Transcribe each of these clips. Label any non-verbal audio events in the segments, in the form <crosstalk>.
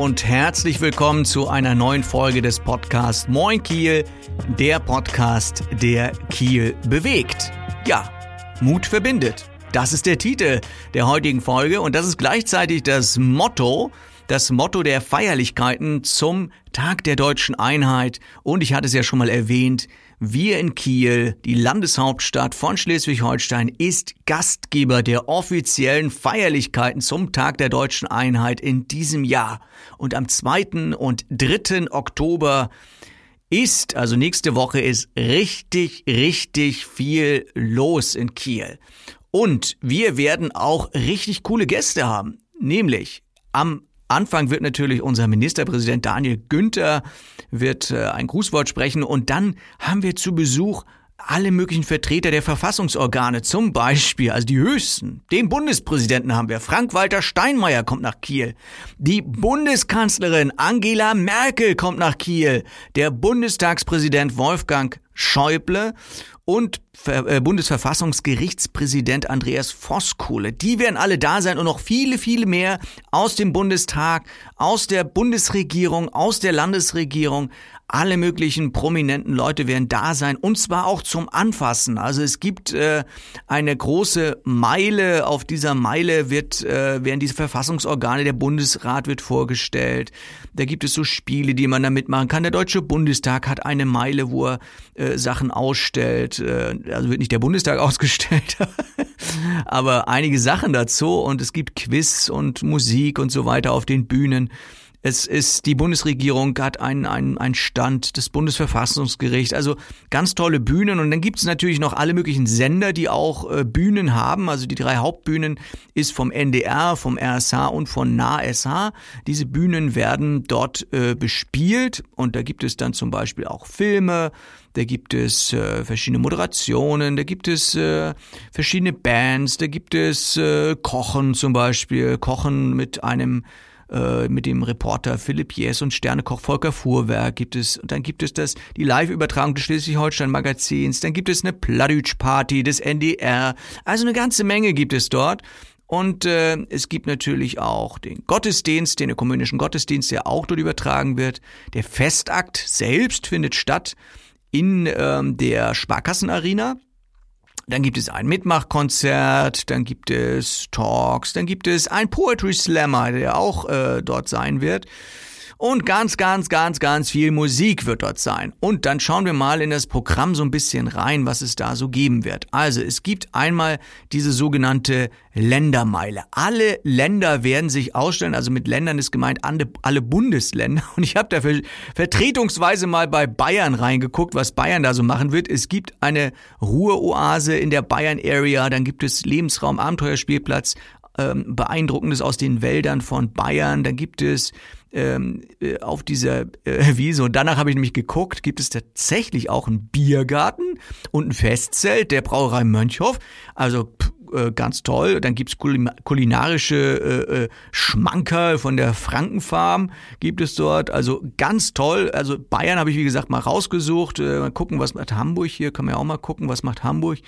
Und herzlich willkommen zu einer neuen Folge des Podcasts Moin Kiel, der Podcast, der Kiel bewegt. Ja, Mut verbindet. Das ist der Titel der heutigen Folge und das ist gleichzeitig das Motto, das Motto der Feierlichkeiten zum Tag der deutschen Einheit und ich hatte es ja schon mal erwähnt, wir in Kiel, die Landeshauptstadt von Schleswig-Holstein, ist Gastgeber der offiziellen Feierlichkeiten zum Tag der deutschen Einheit in diesem Jahr. Und am 2. und 3. Oktober ist, also nächste Woche ist richtig, richtig viel los in Kiel. Und wir werden auch richtig coole Gäste haben. Nämlich am Anfang wird natürlich unser Ministerpräsident Daniel Günther wird äh, ein Grußwort sprechen und dann haben wir zu Besuch alle möglichen Vertreter der Verfassungsorgane, zum Beispiel, also die höchsten. Den Bundespräsidenten haben wir. Frank-Walter Steinmeier kommt nach Kiel. Die Bundeskanzlerin Angela Merkel kommt nach Kiel. Der Bundestagspräsident Wolfgang Schäuble und äh, Bundesverfassungsgerichtspräsident Andreas Voskuhle. Die werden alle da sein und noch viele, viele mehr aus dem Bundestag, aus der Bundesregierung, aus der Landesregierung. Alle möglichen prominenten Leute werden da sein und zwar auch zum Anfassen. Also es gibt äh, eine große Meile. Auf dieser Meile wird äh, werden diese Verfassungsorgane. Der Bundesrat wird vorgestellt. Da gibt es so Spiele, die man da mitmachen kann. Der Deutsche Bundestag hat eine Meile, wo er äh, Sachen ausstellt. Äh, also wird nicht der Bundestag <laughs> ausgestellt, aber einige Sachen dazu. Und es gibt Quiz und Musik und so weiter auf den Bühnen. Es ist, die Bundesregierung hat einen, einen, einen Stand, das Bundesverfassungsgericht, also ganz tolle Bühnen. Und dann gibt es natürlich noch alle möglichen Sender, die auch äh, Bühnen haben. Also die drei Hauptbühnen ist vom NDR, vom RSH und von NASH. Diese Bühnen werden dort äh, bespielt und da gibt es dann zum Beispiel auch Filme, da gibt es äh, verschiedene Moderationen, da gibt es äh, verschiedene Bands, da gibt es äh, Kochen zum Beispiel, Kochen mit einem äh, mit dem Reporter Philipp Jes und Sternekoch Volker Fuhrwerk gibt es, und dann gibt es das, die Live-Übertragung des Schleswig-Holstein-Magazins, dann gibt es eine Plattdeutsch-Party des NDR, also eine ganze Menge gibt es dort. Und äh, es gibt natürlich auch den Gottesdienst, den ökumenischen Gottesdienst, der auch dort übertragen wird. Der Festakt selbst findet statt in ähm, der Sparkassenarena. Dann gibt es ein Mitmachkonzert, dann gibt es Talks, dann gibt es ein Poetry Slammer, der auch äh, dort sein wird. Und ganz, ganz, ganz, ganz viel Musik wird dort sein. Und dann schauen wir mal in das Programm so ein bisschen rein, was es da so geben wird. Also es gibt einmal diese sogenannte Ländermeile. Alle Länder werden sich ausstellen, also mit Ländern ist gemeint alle Bundesländer. <laughs> Und ich habe da vertretungsweise mal bei Bayern reingeguckt, was Bayern da so machen wird. Es gibt eine Ruheoase in der Bayern Area, dann gibt es Lebensraum, Abenteuerspielplatz, ähm, Beeindruckendes aus den Wäldern von Bayern, dann gibt es ähm, äh, auf dieser äh, <laughs> Wiese. Und danach habe ich nämlich geguckt, gibt es tatsächlich auch einen Biergarten und ein Festzelt der Brauerei Mönchhof. Also äh, ganz toll. Dann gibt's kulinarische äh, äh, Schmankerl von der Frankenfarm gibt es dort. Also ganz toll. Also Bayern habe ich wie gesagt mal rausgesucht. Äh, mal gucken, was macht Hamburg hier. Kann man ja auch mal gucken, was macht Hamburg.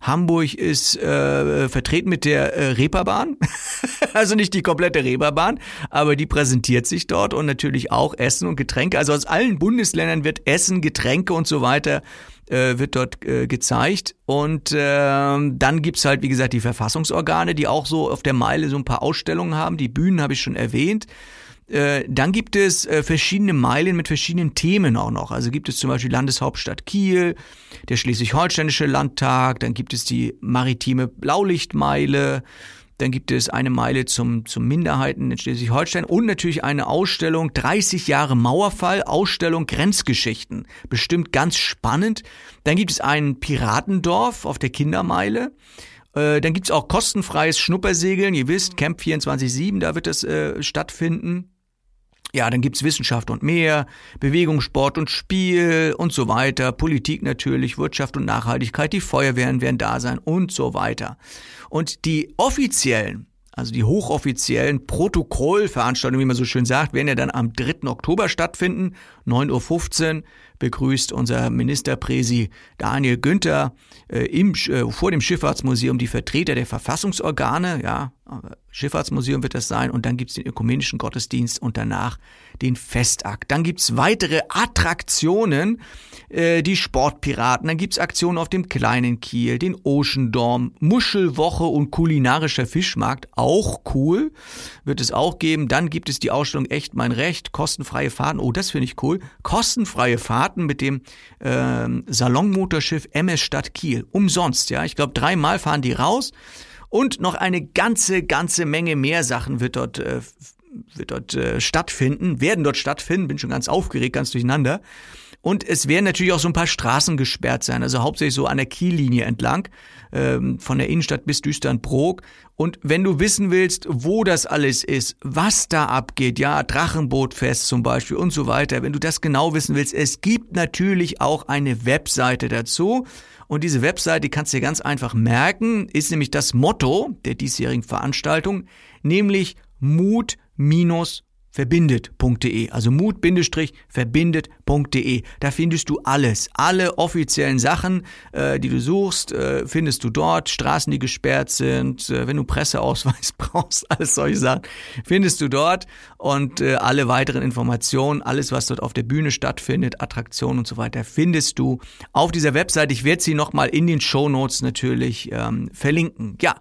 Hamburg ist äh, vertreten mit der äh, Reeperbahn. <laughs> also nicht die komplette Reeperbahn, aber die präsentiert sich dort und natürlich auch Essen und Getränke. Also aus allen Bundesländern wird Essen, Getränke und so weiter äh, wird dort äh, gezeigt. Und äh, dann gibt's halt, wie gesagt, die Verfassungsorgane, die auch so auf der Meile so ein paar Ausstellungen haben. Die Bühnen habe ich schon erwähnt. Äh, dann gibt es äh, verschiedene Meilen mit verschiedenen Themen auch noch. Also gibt es zum Beispiel Landeshauptstadt Kiel, der Schleswig-Holsteinische Landtag, dann gibt es die maritime Blaulichtmeile, dann gibt es eine Meile zum, zum Minderheiten in Schleswig-Holstein und natürlich eine Ausstellung 30 Jahre Mauerfall, Ausstellung Grenzgeschichten. Bestimmt ganz spannend. Dann gibt es ein Piratendorf auf der Kindermeile. Äh, dann gibt's auch kostenfreies Schnuppersegeln. Ihr wisst, Camp 24-7, da wird das äh, stattfinden. Ja, dann gibt's Wissenschaft und mehr, Bewegung, Sport und Spiel und so weiter, Politik natürlich, Wirtschaft und Nachhaltigkeit, die Feuerwehren werden da sein und so weiter. Und die offiziellen, also die hochoffiziellen Protokollveranstaltungen, wie man so schön sagt, werden ja dann am 3. Oktober stattfinden, 9.15 Uhr begrüßt unser Ministerpräsi Daniel Günther äh, im, äh, vor dem Schifffahrtsmuseum die Vertreter der Verfassungsorgane, ja, Schifffahrtsmuseum wird das sein und dann gibt's den ökumenischen Gottesdienst und danach den Festakt. Dann gibt's weitere Attraktionen, äh, die Sportpiraten, dann gibt's Aktionen auf dem kleinen Kiel, den Ocean Dorm, Muschelwoche und kulinarischer Fischmarkt, auch cool, wird es auch geben. Dann gibt es die Ausstellung Echt mein Recht, kostenfreie Fahrten, oh, das finde ich cool, kostenfreie Fahrten mit dem äh, Salonmotorschiff MS Stadt Kiel, umsonst, ja, ich glaube dreimal fahren die raus und noch eine ganze, ganze Menge mehr Sachen wird dort, äh, wird dort äh, stattfinden, werden dort stattfinden. Bin schon ganz aufgeregt, ganz durcheinander. Und es werden natürlich auch so ein paar Straßen gesperrt sein, also hauptsächlich so an der Kiellinie entlang, ähm, von der Innenstadt bis Düsternbrook. Und wenn du wissen willst, wo das alles ist, was da abgeht, ja, Drachenbootfest zum Beispiel und so weiter, wenn du das genau wissen willst, es gibt natürlich auch eine Webseite dazu. Und diese Webseite, die kannst du dir ganz einfach merken, ist nämlich das Motto der diesjährigen Veranstaltung, nämlich Mut minus verbindet.de, also mut-verbindet.de. Da findest du alles, alle offiziellen Sachen, äh, die du suchst, äh, findest du dort. Straßen, die gesperrt sind, äh, wenn du Presseausweis <laughs> brauchst, alles solche Sachen, findest du dort. Und äh, alle weiteren Informationen, alles, was dort auf der Bühne stattfindet, Attraktionen und so weiter, findest du auf dieser Website. Ich werde sie nochmal in den Show Notes natürlich ähm, verlinken. Ja.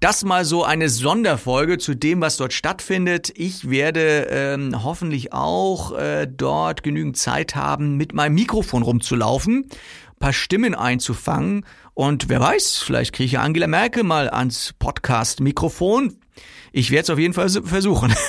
Das mal so eine Sonderfolge zu dem, was dort stattfindet. Ich werde ähm, hoffentlich auch äh, dort genügend Zeit haben, mit meinem Mikrofon rumzulaufen, paar Stimmen einzufangen und wer weiß, vielleicht kriege ich Angela Merkel mal ans Podcast-Mikrofon. Ich werde es auf jeden Fall versuchen. <laughs>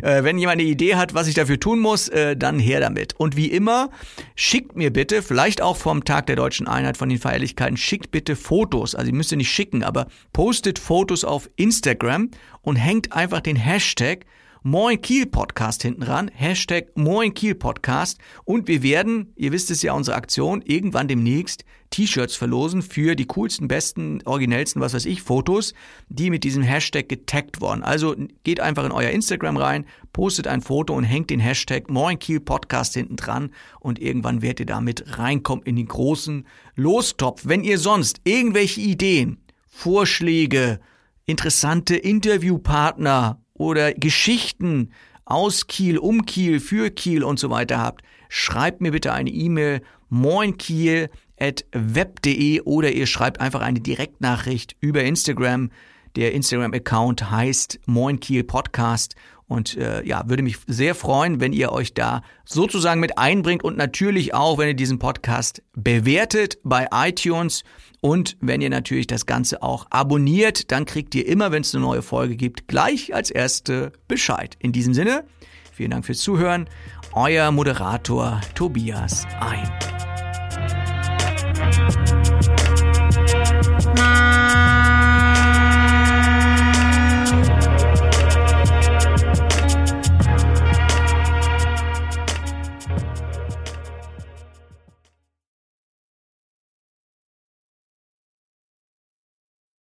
Äh, wenn jemand eine Idee hat, was ich dafür tun muss, äh, dann her damit. Und wie immer, schickt mir bitte, vielleicht auch vom Tag der deutschen Einheit von den Feierlichkeiten, schickt bitte Fotos. Also ihr müsst ihr nicht schicken, aber postet Fotos auf Instagram und hängt einfach den Hashtag Moin Kiel Podcast hinten ran. Hashtag Moin Kiel Podcast. Und wir werden, ihr wisst es ja, unsere Aktion, irgendwann demnächst T-Shirts verlosen für die coolsten, besten, originellsten, was weiß ich, Fotos, die mit diesem Hashtag getaggt wurden. Also geht einfach in euer Instagram rein, postet ein Foto und hängt den Hashtag Moin Kiel Podcast hinten dran und irgendwann werdet ihr damit reinkommen in den großen Lostopf. Wenn ihr sonst irgendwelche Ideen, Vorschläge, interessante Interviewpartner oder Geschichten aus Kiel, um Kiel, für Kiel und so weiter habt, schreibt mir bitte eine E-Mail moinkiel.web.de oder ihr schreibt einfach eine Direktnachricht über Instagram. Der Instagram-Account heißt Moin Kiel Podcast und äh, ja, würde mich sehr freuen, wenn ihr euch da sozusagen mit einbringt und natürlich auch, wenn ihr diesen Podcast bewertet bei iTunes und wenn ihr natürlich das Ganze auch abonniert, dann kriegt ihr immer, wenn es eine neue Folge gibt, gleich als erste Bescheid. In diesem Sinne, vielen Dank fürs Zuhören. Euer Moderator Tobias Ein.